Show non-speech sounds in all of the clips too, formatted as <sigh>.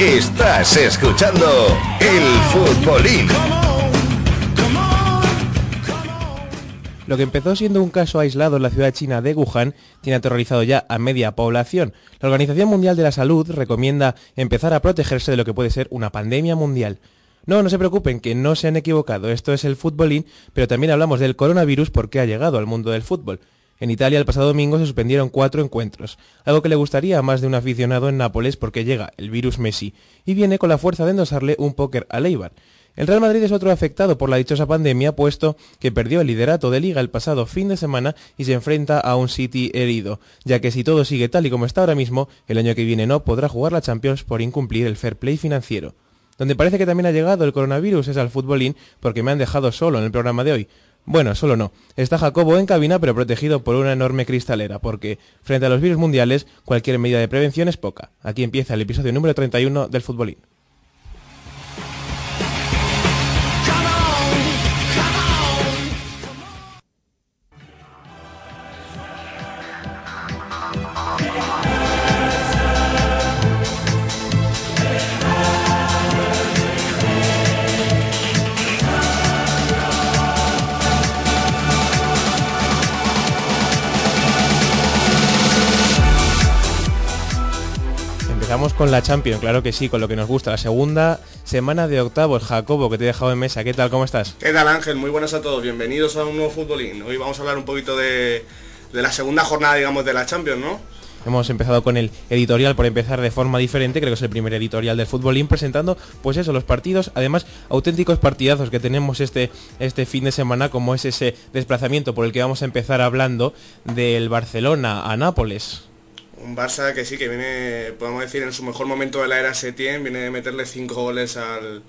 Estás escuchando el futbolín. Lo que empezó siendo un caso aislado en la ciudad china de Wuhan tiene aterrorizado ya a media población. La Organización Mundial de la Salud recomienda empezar a protegerse de lo que puede ser una pandemia mundial. No, no se preocupen, que no se han equivocado. Esto es el futbolín, pero también hablamos del coronavirus porque ha llegado al mundo del fútbol. En Italia el pasado domingo se suspendieron cuatro encuentros, algo que le gustaría a más de un aficionado en Nápoles porque llega el virus Messi y viene con la fuerza de endosarle un póker a Leibar. El Real Madrid es otro afectado por la dichosa pandemia, puesto que perdió el liderato de liga el pasado fin de semana y se enfrenta a un City herido, ya que si todo sigue tal y como está ahora mismo, el año que viene no podrá jugar la Champions por incumplir el fair play financiero. Donde parece que también ha llegado el coronavirus es al futbolín porque me han dejado solo en el programa de hoy. Bueno, solo no. Está Jacobo en cabina pero protegido por una enorme cristalera, porque frente a los virus mundiales cualquier medida de prevención es poca. Aquí empieza el episodio número 31 del Futbolín. Empezamos con la Champions, claro que sí, con lo que nos gusta. La segunda semana de octavos, Jacobo, que te he dejado en mesa. ¿Qué tal? ¿Cómo estás? ¿Qué tal Ángel? Muy buenas a todos. Bienvenidos a un nuevo futbolín. Hoy vamos a hablar un poquito de, de la segunda jornada, digamos, de la Champions, ¿no? Hemos empezado con el editorial por empezar de forma diferente, creo que es el primer editorial del futbolín, presentando pues eso, los partidos, además auténticos partidazos que tenemos este, este fin de semana, como es ese desplazamiento por el que vamos a empezar hablando del Barcelona a Nápoles. Un Barça que sí, que viene, podemos decir, en su mejor momento de la era Setién, viene de meterle cinco goles al,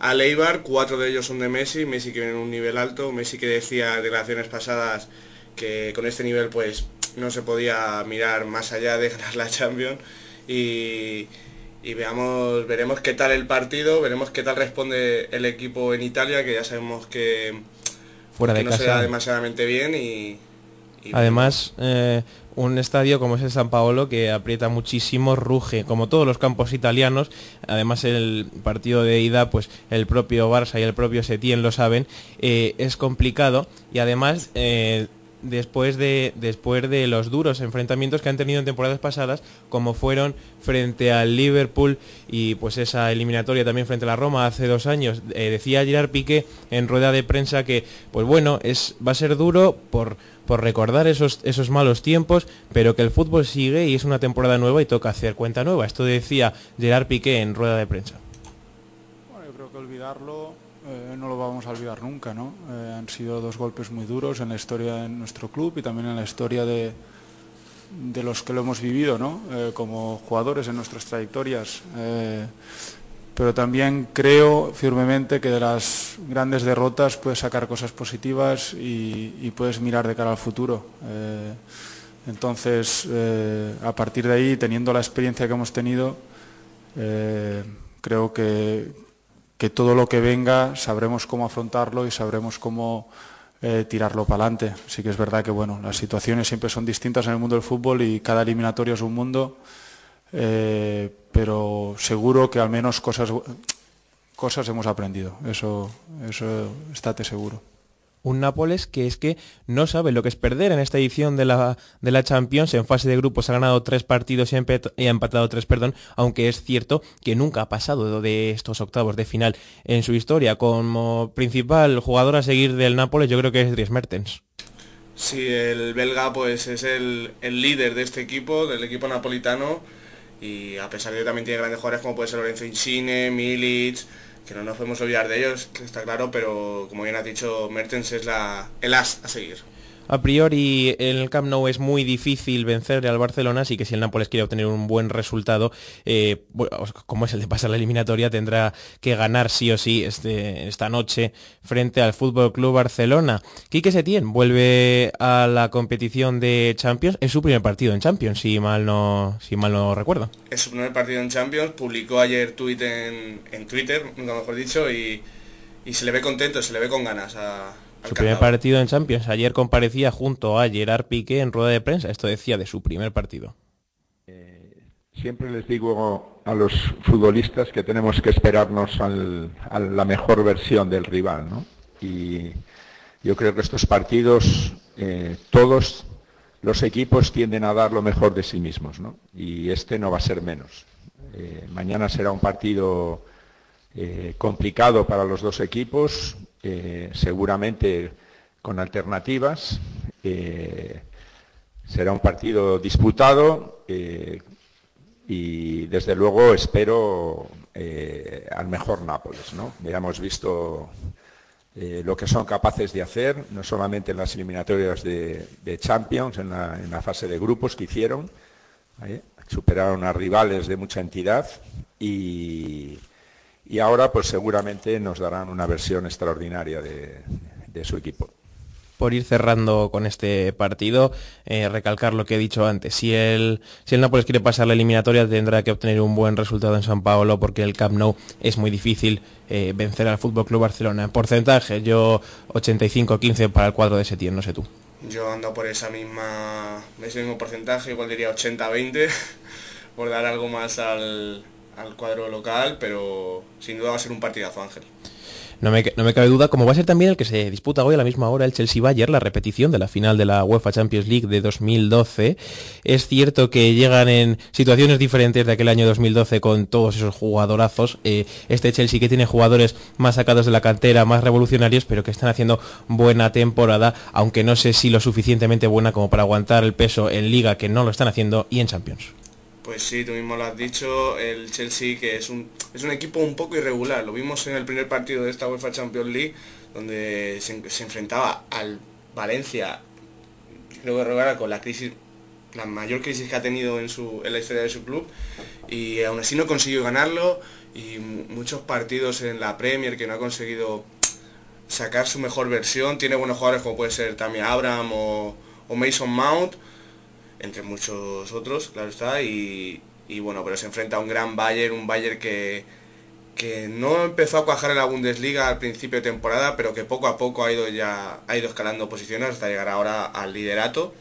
al Eibar, cuatro de ellos son de Messi, Messi que viene en un nivel alto, Messi que decía en declaraciones pasadas que con este nivel pues no se podía mirar más allá de <laughs> ganar la Champions y, y veamos, veremos qué tal el partido, veremos qué tal responde el equipo en Italia, que ya sabemos que, Fuera que de no casa. se da demasiadamente bien y Además, eh, un estadio como es el San Paolo que aprieta muchísimo, ruge, como todos los campos italianos. Además, el partido de ida, pues el propio Barça y el propio Setién lo saben, eh, es complicado y además. eh, Después de, después de los duros enfrentamientos que han tenido en temporadas pasadas, como fueron frente al Liverpool y pues esa eliminatoria también frente a la Roma hace dos años, decía Gerard Piqué en rueda de prensa que, pues bueno, es, va a ser duro por, por recordar esos, esos malos tiempos, pero que el fútbol sigue y es una temporada nueva y toca hacer cuenta nueva. Esto decía Gerard Piqué en rueda de prensa. Bueno, yo creo que olvidarlo eh, no lo vamos a olvidar nunca, ¿no? Eh, han sido dos golpes muy duros en la historia de nuestro club y también en la historia de, de los que lo hemos vivido, ¿no? Eh, como jugadores en nuestras trayectorias. Pero también creo firmemente que de las grandes derrotas puedes sacar cosas positivas y, puedes mirar de cara al futuro. Eh, entonces, eh, a partir de ahí, teniendo la experiencia que hemos tenido, eh, creo que, que todo lo que venga sabremos cómo afrontarlo y sabremos cómo tirarlo para adelante. Sí que es verdad que bueno, las situaciones siempre son distintas en el mundo del fútbol y cada eliminatorio es un mundo, seguro que al menos cosas, cosas hemos aprendido. Eso, eso estate seguro. Un Nápoles que es que no sabe lo que es perder en esta edición de la, de la Champions. En fase de grupos ha ganado tres partidos y ha, empatado tres, perdón, aunque es cierto que nunca ha pasado de estos octavos de final en su historia. Como principal jugador a seguir del Nápoles yo creo que es Dries Mertens. Sí, el belga pues es el, líder de este equipo, del equipo napolitano, y a pesar de que también tiene grandes jugadores como puede ser Lorenzo Insigne, Milic, que no nos podemos olvidar de ellos, está claro, pero como bien has dicho, Mertens es la, el as a seguir. A priori el Camp Nou es muy difícil vencer al Barcelona, así que si el Nápoles quiere obtener un buen resultado, eh, como es el de pasar la eliminatoria, tendrá que ganar sí o sí este, esta noche frente al Fútbol Club Barcelona. Quique Setién vuelve a la competición de Champions, es su primer partido en Champions, si mal no, si mal no recuerdo. Es su primer partido en Champions, publicó ayer tweet en, en Twitter, mejor dicho, y, y se le ve contento, se le ve con ganas a su primer partido en Champions. Ayer comparecía junto a Gerard Piqué en rueda de prensa. Esto decía de su primer partido. Eh, siempre les digo a los futbolistas que tenemos que esperarnos a la mejor versión del rival. ¿no? Y yo creo que estos partidos, eh, todos los equipos tienden a dar lo mejor de sí mismos. ¿no? Y este no va a ser menos. Eh, mañana será un partido complicado para los dos equipos, eh, seguramente con alternativas. Eh, será un partido disputado eh, y desde luego espero al mejor Nápoles. ¿no? Ya hemos visto lo que son capaces de hacer, no solamente en las eliminatorias de, Champions, en la, fase de grupos que hicieron, superaron a rivales de mucha entidad y, y ahora pues seguramente nos darán una versión extraordinaria de, su equipo. Por ir cerrando con este partido, eh, recalcar lo que he dicho antes. Si el, si el Nápoles quiere pasar la eliminatoria tendrá que obtener un buen resultado en San Paolo porque el Camp Nou es muy difícil eh, vencer al Fútbol Club Barcelona. En porcentaje, yo 85-15 para el cuadro de Setién, no sé tú. Yo ando por esa misma, ese mismo porcentaje, igual diría 80-20, <laughs> por dar algo más al, al cuadro local, pero sin duda va a ser un partidazo, Ángel. No me, cabe duda, como va a ser también el que se disputa hoy a la misma hora el Chelsea-Bayern, la repetición de la final de la UEFA Champions League de 2012. Es cierto que llegan en situaciones diferentes de aquel año 2012 con todos esos jugadorazos. Eh, este Chelsea que tiene jugadores más sacados de la cantera, más revolucionarios, pero que están haciendo buena temporada, aunque no sé si lo suficientemente buena como para aguantar el peso en Liga, que no lo están haciendo, y en Champions. Pues sí, tú mismo lo has dicho, el Chelsea que es un, es un equipo un poco irregular, lo vimos en el primer partido de esta UEFA Champions League, donde se, enfrentaba al Valencia, creo que con la crisis, la mayor crisis que ha tenido en, su, en la historia de su club, y aún así no consiguió ganarlo, y muchos partidos en la Premier que no ha conseguido sacar su mejor versión, tiene buenos jugadores como puede ser Tammy Abraham o, o Mason Mount, entre muchos otros, claro está, y, bueno, pero se enfrenta a un gran Bayern, un Bayern que, que no empezó a cuajar en la Bundesliga al principio de temporada, pero que poco a poco ha ido ya ha ido escalando posiciones hasta llegar ahora al liderato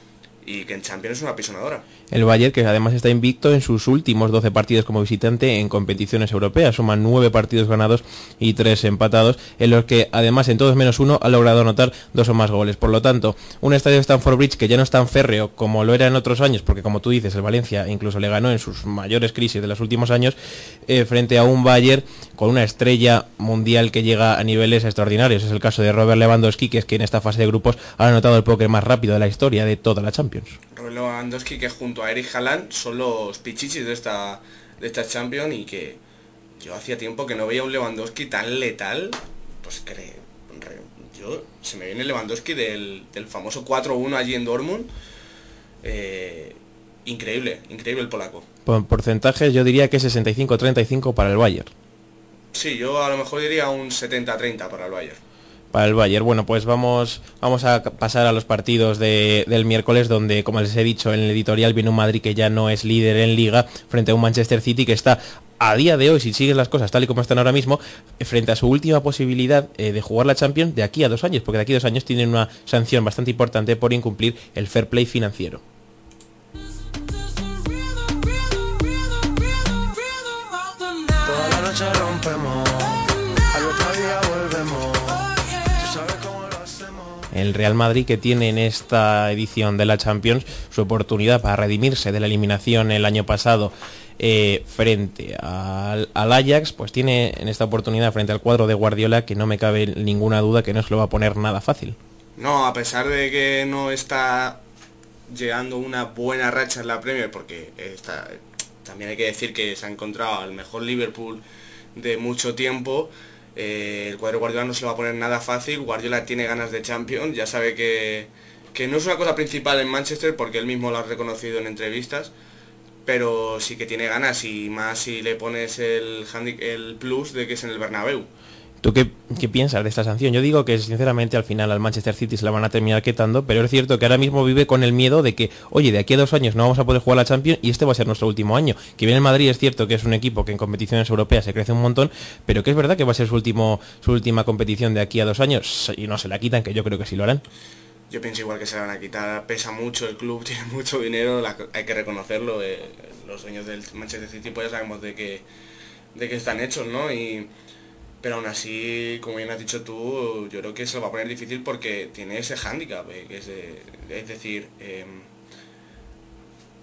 y que en Champions es una pisonadora. El Bayern, que además está invicto en sus últimos 12 partidos como visitante en competiciones europeas, suma 9 partidos ganados y 3 empatados, en los que además en todos menos uno ha logrado anotar dos o más goles. Por lo tanto, un estadio de Stamford Bridge que ya no es tan férreo como lo era en otros años, porque como tú dices, el Valencia incluso le ganó en sus mayores crisis de los últimos años, eh, frente a un Bayern con una estrella mundial que llega a niveles extraordinarios. Es el caso de Robert Lewandowski, que es que en esta fase de grupos ha anotado el póker más rápido de la historia de toda la Champions. Robert Lewandowski que junto a Eric Haaland son los pichichis de esta, de esta Champions y que yo hacía tiempo que no veía un Lewandowski tan letal, pues que yo se me viene Lewandowski del, del famoso 4-1 allí en Dortmund. Eh, increíble, increíble el polaco. Por porcentajes yo diría que 65-35 para el Bayern. Sí, yo a lo mejor diría un 70-30 para el Bayern para el Bayern. Bueno, pues vamos, vamos a pasar a los partidos del miércoles, donde, como les he dicho en el editorial, viene un Madrid que ya no es líder en liga, frente a un Manchester City que está a día de hoy, si sigues las cosas tal y como están ahora mismo, frente a su última posibilidad eh, de jugar la Champions de aquí a dos años, porque de aquí a dos años tienen una sanción bastante importante por incumplir el fair play financiero. El Real Madrid que tiene en esta edición de la Champions su oportunidad para redimirse de la eliminación el año pasado eh, frente al, Ajax, pues tiene en esta oportunidad frente al cuadro de Guardiola que no me cabe ninguna duda que no se lo va a poner nada fácil. No, a pesar de que no está llegando una buena racha en la Premier, porque también hay que decir que se ha encontrado al mejor Liverpool de mucho tiempo, eh, el cuadro Guardiola no se va a poner nada fácil, Guardiola tiene ganas de Champions, ya sabe que, que no es una cosa principal en Manchester porque él mismo lo ha reconocido en entrevistas, pero sí que tiene ganas y más si le pones el, el plus de que es en el Bernabéu. ¿Tú qué, piensas de esta sanción? Yo digo que sinceramente al final al Manchester City se la van a terminar quitando, pero es cierto que ahora mismo vive con el miedo de que, oye, de aquí a dos años no vamos a poder jugar la Champions y este va a ser nuestro último año. Que viene el Madrid es cierto que es un equipo que en competiciones europeas se crece un montón, pero que es verdad que va a ser su, último, su última competición de aquí a dos años y no se la quitan, que yo creo que sí lo harán. Yo pienso igual que se la van a quitar, pesa mucho el club, <laughs> tiene mucho dinero, hay que reconocerlo, eh, los dueños del Manchester City pues ya sabemos de qué, de qué están hechos, ¿no? Pero aún así, como bien has dicho tú, yo creo que se lo va a poner difícil porque tiene ese hándicap, eh, es, es decir, em,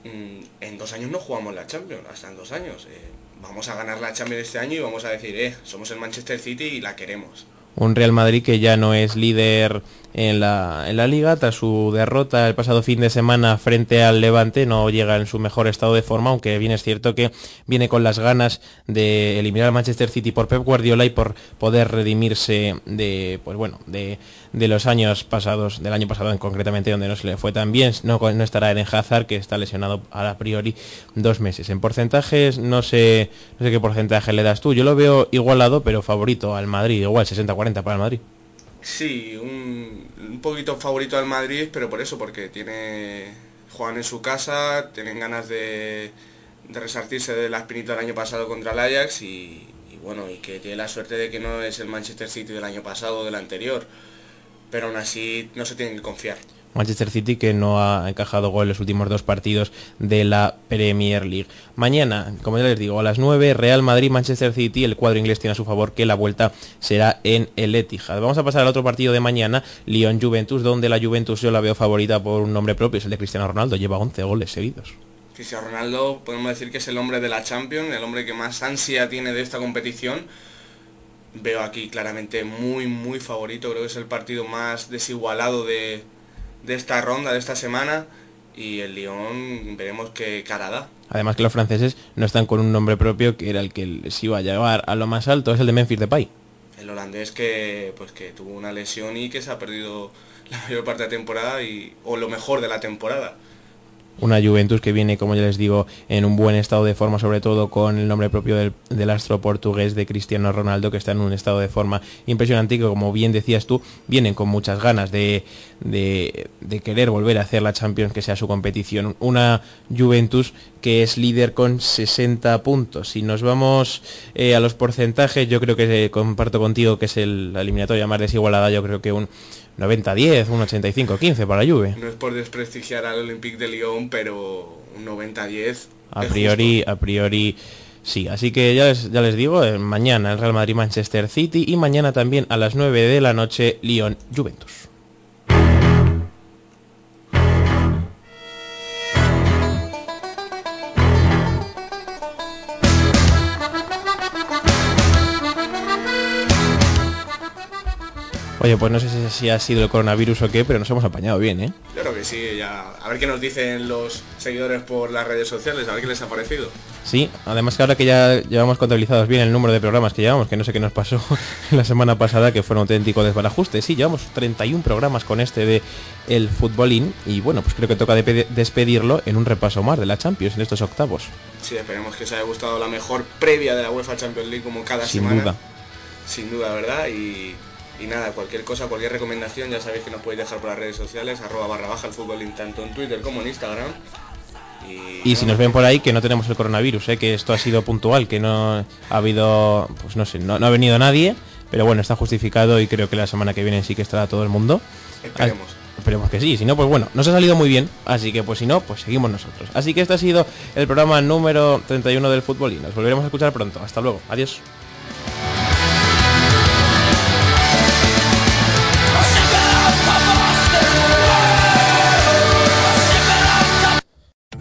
mm, en dos años no jugamos la Champions, hasta en dos años. Eh, vamos a ganar la Champions este año y vamos a decir, eh, somos el Manchester City y la queremos. Un Real Madrid que ya no es líder en la, en la liga. Tras su derrota el pasado fin de semana frente al Levante, no llega en su mejor estado de forma, aunque bien es cierto que viene con las ganas de eliminar al Manchester City por Pep Guardiola y por poder redimirse de, pues bueno, de, de los años pasados, del año pasado en concretamente donde no se le fue tan bien. No, no estará en Hazard, que está lesionado a priori dos meses. En porcentajes, no sé, no sé qué porcentaje le das tú. Yo lo veo igualado, pero favorito al Madrid, igual 60-40 para el Madrid. Sí, un, poquito favorito al Madrid, pero por eso, porque tiene juegan en su casa, tienen ganas de, resartirse de la espinita del año pasado contra el Ajax y, bueno, y que tiene la suerte de que no es el Manchester City del año pasado o del anterior, pero aún así no se tienen que confiar. Manchester City que no ha encajado gol en los últimos dos partidos de la Premier League. Mañana, como ya les digo, a las 9, Real Madrid, Manchester City, el cuadro inglés tiene a su favor que la vuelta será en el Etihad. Vamos a pasar al otro partido de mañana, Lyon-Juventus, donde la Juventus yo la veo favorita por un nombre propio, es el de Cristiano Ronaldo, lleva 11 goles seguidos. Cristiano Ronaldo podemos decir que es el hombre de la Champions, el hombre que más ansia tiene de esta competición. Veo aquí claramente muy, muy favorito, creo que es el partido más desigualado de, de esta ronda, de esta semana, y el Lyon veremos qué cara da. Además que los franceses no están con un nombre propio que era el que les iba a llevar a lo más alto, es el de Memphis Depay. El holandés que pues que tuvo una lesión y que se ha perdido la mayor parte de la temporada y o lo mejor de la temporada una Juventus que viene, como ya les digo, en un buen estado de forma, sobre todo con el nombre propio del, astro portugués de Cristiano Ronaldo, que está en un estado de forma impresionante y que, como bien decías tú, vienen con muchas ganas de, querer volver a hacer la Champions, que sea su competición. Una Juventus que es líder con 60 puntos. Si nos vamos eh, a los porcentajes, yo creo que comparto contigo que es el, la eliminatoria más desigualada, yo creo que un 90-10, un 85-15 para Juve. No es por desprestigiar al Olympique de Lyon, pero un 90-10. A priori, a priori sí. Así que ya les, ya les digo, eh, mañana el Real Madrid-Manchester City y mañana también a las 9 de la noche Lyon-Juventus. Oye, pues no sé si ha sido el coronavirus o qué, pero nos hemos apañado bien, ¿eh? Yo creo que sí, ya. A ver qué nos dicen los seguidores por las redes sociales, a ver qué les ha parecido. Sí, además que ahora que ya llevamos contabilizados bien el número de programas que llevamos, que no sé qué nos pasó <laughs> la semana pasada, que fue un auténtico desbarajuste. Sí, llevamos 31 programas con este de el futbolín y bueno, pues creo que toca despedirlo en un repaso más de la Champions en estos octavos. Sí, esperemos que os haya gustado la mejor previa de la UEFA Champions League como cada Sin semana. Duda. Sin duda, ¿verdad? Y y nada, cualquier cosa, cualquier recomendación, ya sabéis que nos podéis dejar por las redes sociales, arroba barra baja el fútbol, tanto en Twitter como en Instagram. Y, si nos ven por ahí que no tenemos el coronavirus, ¿eh? que esto ha sido puntual, que no ha habido, pues no sé, no, ha venido nadie, pero bueno, está justificado y creo que la semana que viene sí que estará todo el mundo. Esperemos. esperemos que sí, si no, pues bueno, nos ha salido muy bien, así que pues si no, pues seguimos nosotros. Así que este ha sido el programa número 31 del fútbol y nos volveremos a escuchar pronto. Hasta luego, adiós.